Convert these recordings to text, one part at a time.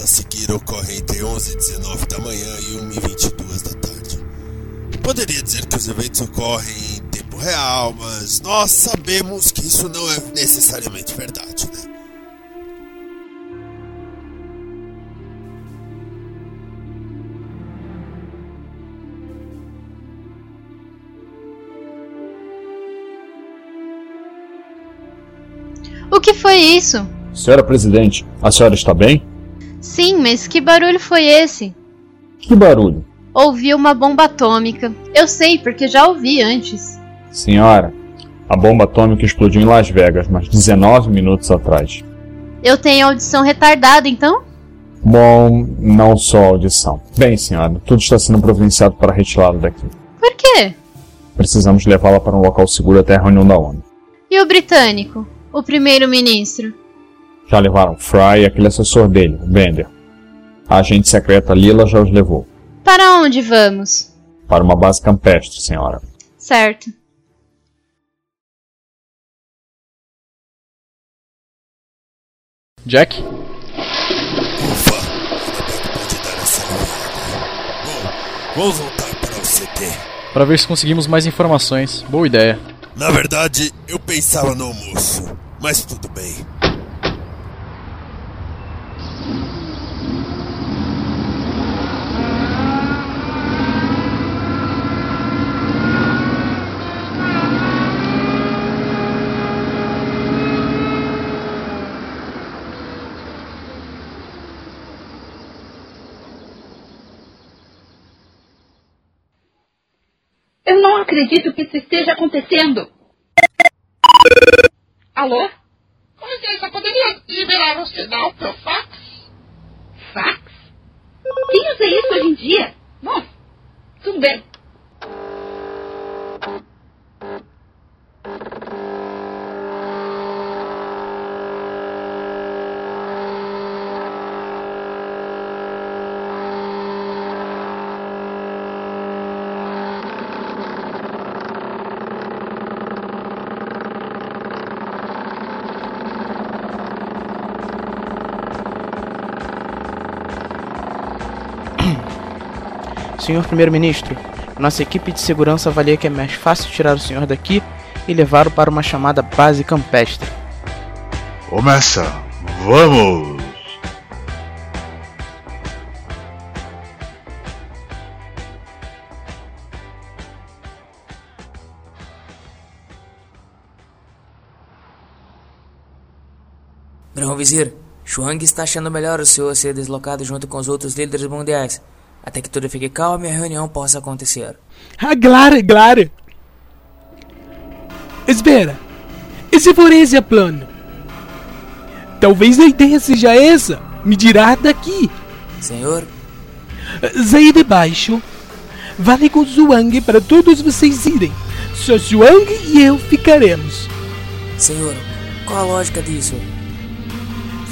A seguir ocorrem entre 11 e 19 da manhã e 1 e 22 da tarde. Poderia dizer que os eventos ocorrem em tempo real, mas nós sabemos que isso não é necessariamente verdade, né? O que foi isso? Senhora presidente, a senhora está bem? Sim, mas que barulho foi esse? Que barulho? Ouvi uma bomba atômica. Eu sei, porque já ouvi antes. Senhora, a bomba atômica explodiu em Las Vegas, mas 19 minutos atrás. Eu tenho audição retardada, então? Bom, não só audição. Bem, senhora, tudo está sendo providenciado para retirá-la daqui. Por quê? Precisamos levá-la para um local seguro até a reunião da ONU. E o britânico? O primeiro-ministro? Já levaram Fry e aquele assessor dele, o Bender. A agente secreta Lila já os levou. Para onde vamos? Para uma base campestre, senhora. Certo. Jack? Ufa, ainda bem que pode dar essa aliviada. Bom, vamos voltar para o CT. Para ver se conseguimos mais informações. Boa ideia. Na verdade, eu pensava no almoço, mas tudo bem. Eu não acredito que isso esteja acontecendo. Alô? Com licença, poderia liberar o sinal pro fax? Fax? Quem usa isso hoje em dia? Bom, tudo bem. Senhor Primeiro-Ministro, nossa equipe de segurança avalia que é mais fácil tirar o senhor daqui e levá-lo para uma chamada base campestre. Começa! Vamos! Grão Vizir, Xuang está achando melhor o senhor ser deslocado junto com os outros líderes mundiais, até que tudo fique calmo e a reunião possa acontecer. Ah, claro, claro. Espera. E se for esse o plano? Talvez a ideia seja essa. Me dirá daqui. Senhor? Sair de baixo. Vale com Zhuang para todos vocês irem. Só Zhuang e eu ficaremos. Senhor, qual a lógica disso?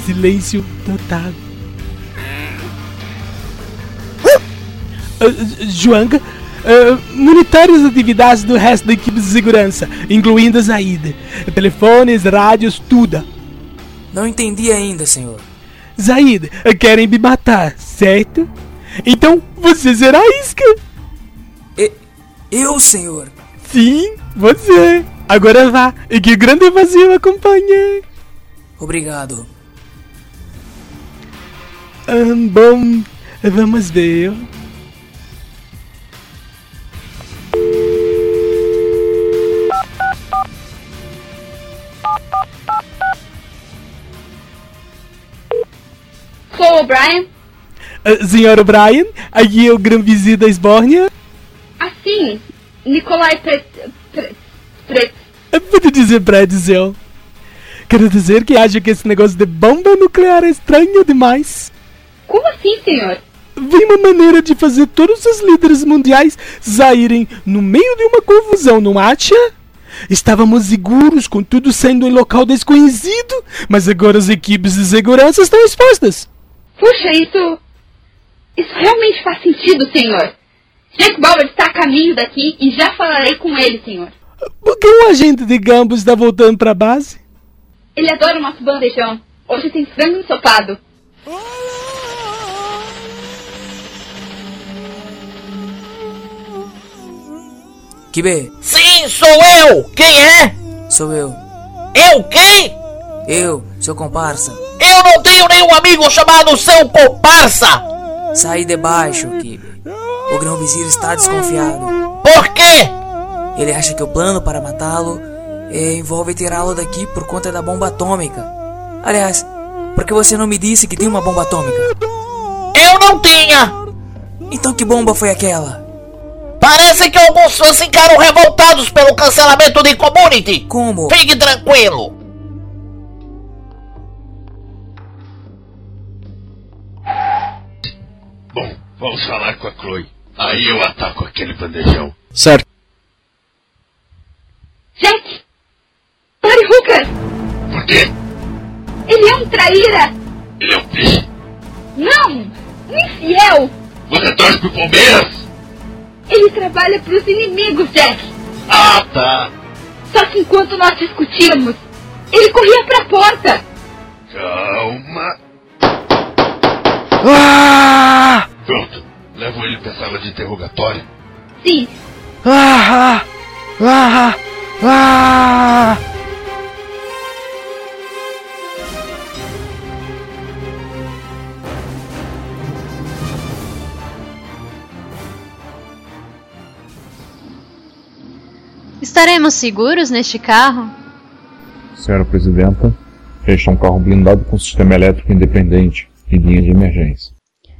Silêncio total. Zhuang, uh, monitore as atividades do resto da equipe de segurança, incluindo a Zaid. Telefones, rádios, tudo. Não entendi ainda, senhor. Zaid, querem me matar, certo? Então você será isca. E, eu, senhor? Sim, você. Agora vá e que o grande vazio acompanhe. Obrigado. Um, bom, vamos ver. Sou o Brian. Uh, senhor Brian, aqui é o Grão Vizir da Esbórnia. Assim, Nicolai Pret... Pret... Pret... Pode dizer Bradzel. Quero dizer que acho que esse negócio de bomba nuclear é estranho demais. Como assim, senhor? Vi uma maneira de fazer todos os líderes mundiais saírem no meio de uma confusão, não acha? Estávamos seguros com tudo sendo em local desconhecido, mas agora as equipes de segurança estão expostas. Puxa, isso. Isso realmente faz sentido, senhor. Jack Bauer está a caminho daqui e já falarei com ele, senhor. Por que o agente de Gambos está voltando para a base? Ele adora o nosso bandejão. Hoje tem frango ensopado. Kibe, Sim, sou eu! Quem é? sou eu. Eu quem? Eu, seu comparsa. Eu não tenho nenhum amigo chamado seu comparsa! Sai de baixo, Kibe. O grão vizir está desconfiado. Por quê? Ele acha que o plano para matá-lo eh, envolve tirá-lo daqui por conta da bomba atômica. Aliás, por que você não me disse que tem uma bomba atômica? Eu não tinha! Então que bomba foi aquela? Parece que alguns fãs ficaram revoltados pelo cancelamento de Community! Como? Fique tranquilo! Vamos falar com a Chloe. Aí eu ataco aquele bandejão. Certo. Jack! Pare Hooker! Por quê? Ele é um traíra! Ele é um peixe. Não! Um infiel! Você torce pro Palmeiras? Ele trabalha pros inimigos, Jack! Ah, tá. Só que enquanto nós discutíamos, ele corria pra porta! Calma. Ah! Levo ele pra sala de interrogatório. Sim, Ah! Ah! Ah! Estaremos seguros neste carro? Senhora Presidenta, este é um carro blindado com sistema elétrico independente e linha de emergência.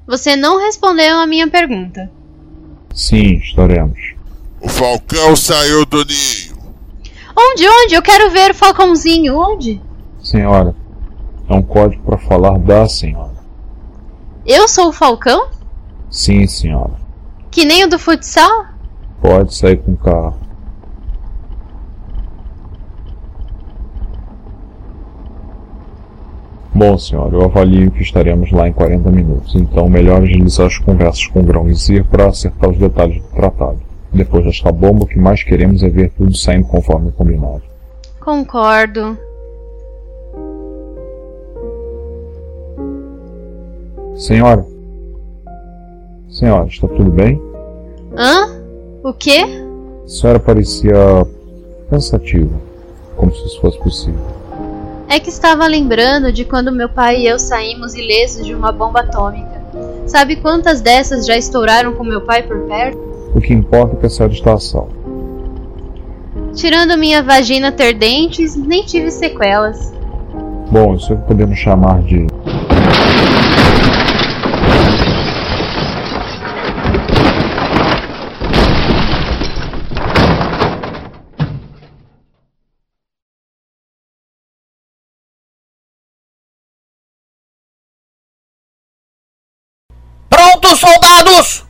Você não respondeu a minha pergunta. Sim, estaremos. O Falcão saiu do ninho. Onde, onde? Eu quero ver o Falcãozinho. Onde? Senhora, é um código para falar da senhora. Eu sou o Falcão? Sim, senhora. Que nem o do futsal? Pode sair com o carro. Bom, senhora, eu avalio que estaremos lá em 40 minutos, então melhor agilizar as conversas com o Grão Vizir para acertar os detalhes do tratado. Depois desta bomba, o que mais queremos é ver tudo saindo conforme combinado. Concordo. Senhora? Senhora, está tudo bem? Hã? O quê? A senhora parecia pensativa, como se isso fosse possível. É que estava lembrando de quando meu pai e eu saímos ilesos de uma bomba atômica. Sabe quantas dessas já estouraram com meu pai por perto? O que importa é que a senhora está a salvo. Tirando minha vagina ter dentes, nem tive sequelas. Bom, isso é que podemos chamar de. Prontos, soldados!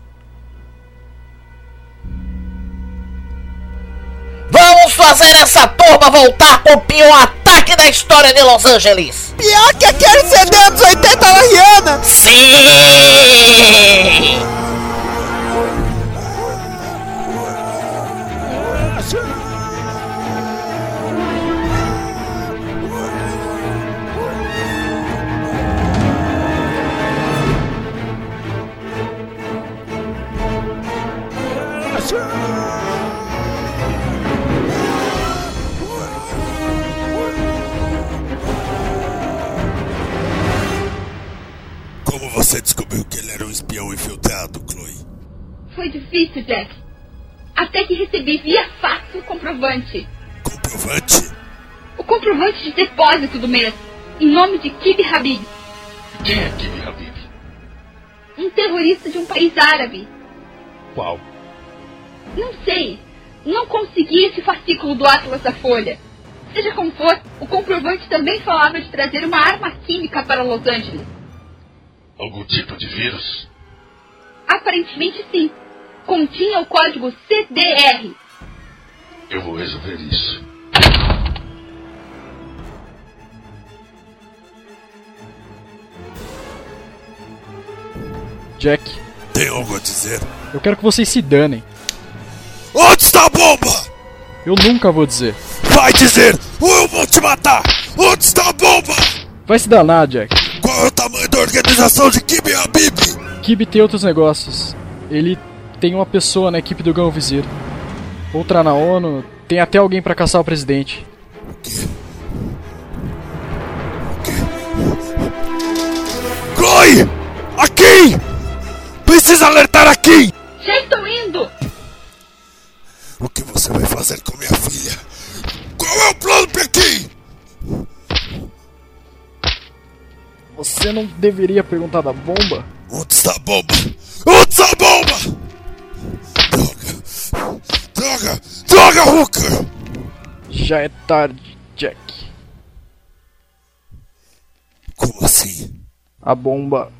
Vamos fazer essa turma voltar com o pior ataque da história de Los Angeles! Pior que aquele CD dos 80 da Rihanna! Sim! Você descobriu que ele era um espião infiltrado, Chloe? Foi difícil, Jack. Até que recebi via fax o comprovante. Comprovante? O comprovante de depósito do mês. Em nome de Kib Habib. Quem é Kib Habib? Um terrorista de um país árabe. Qual? Não sei. Não consegui esse fascículo do Atlas da Folha. Seja como for, o comprovante também falava de trazer uma arma química para Los Angeles. Algum tipo de vírus? Aparentemente sim. Continha o código CDR. Eu vou resolver isso. Jack, Tem algo a dizer? eu quero que vocês se danem. Onde está a bomba? Eu nunca vou dizer. Vai dizer! Ou eu vou te matar! Onde está a bomba? Vai se danar, Jack. Organização de Kib Habib? Kib tem outros negócios. Ele tem uma pessoa na equipe do Gão Vizir. Outra na ONU. Tem até alguém pra caçar o presidente. Chloe! Aqui! Precisa alertar aqui! Já estou indo! O que você vai fazer com minha filha? Qual é o plano, Pequim? Você não deveria perguntar da bomba? Onde está a bomba? Onde está a bomba? Droga! Droga! Droga, Hooker! Já é tarde, Jack. Como assim? A bomba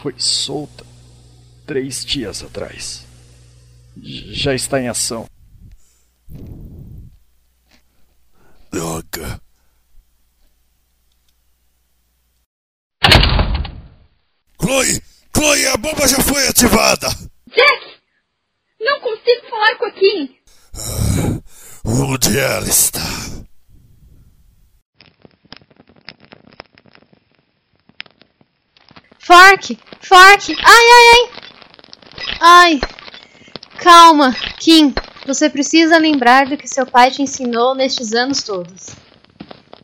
foi solta três dias atrás. Já está em ação. Droga. Chloe! Chloe, a bomba já foi ativada! Jack! Não consigo falar com a Kim! Onde ela está? Fork! Fork! Ai, ai, ai! Ai! Calma, Kim. Você precisa lembrar do que seu pai te ensinou nestes anos todos.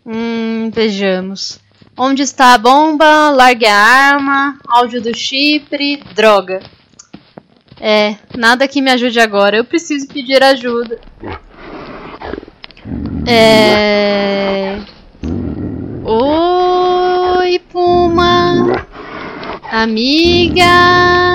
Hum, vejamos. Onde está a bomba? Largue a arma. Áudio do chipre. Droga. É, nada que me ajude agora. Eu preciso pedir ajuda. É. Oi, Puma. Amiga.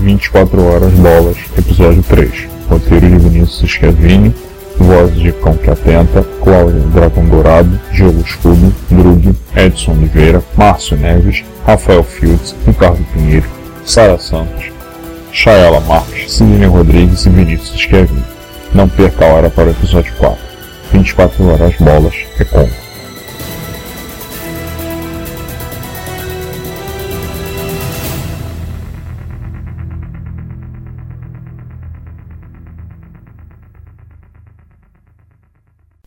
Vinte e quatro horas bolas, episódio 3. Roteiro de Vinícius Schiavini, vozes de Cão que Atenta, Cláudio Dragão Dourado, Diogo Escudo, Drug, Edson Oliveira, Márcio Neves, Rafael Fields, Ricardo Pinheiro, Sara Santos, Chaela Marques, Sidney Rodrigues e Vinícius Schiavini. Não perca a hora para o episódio 4. 24 horas bolas, é Congo.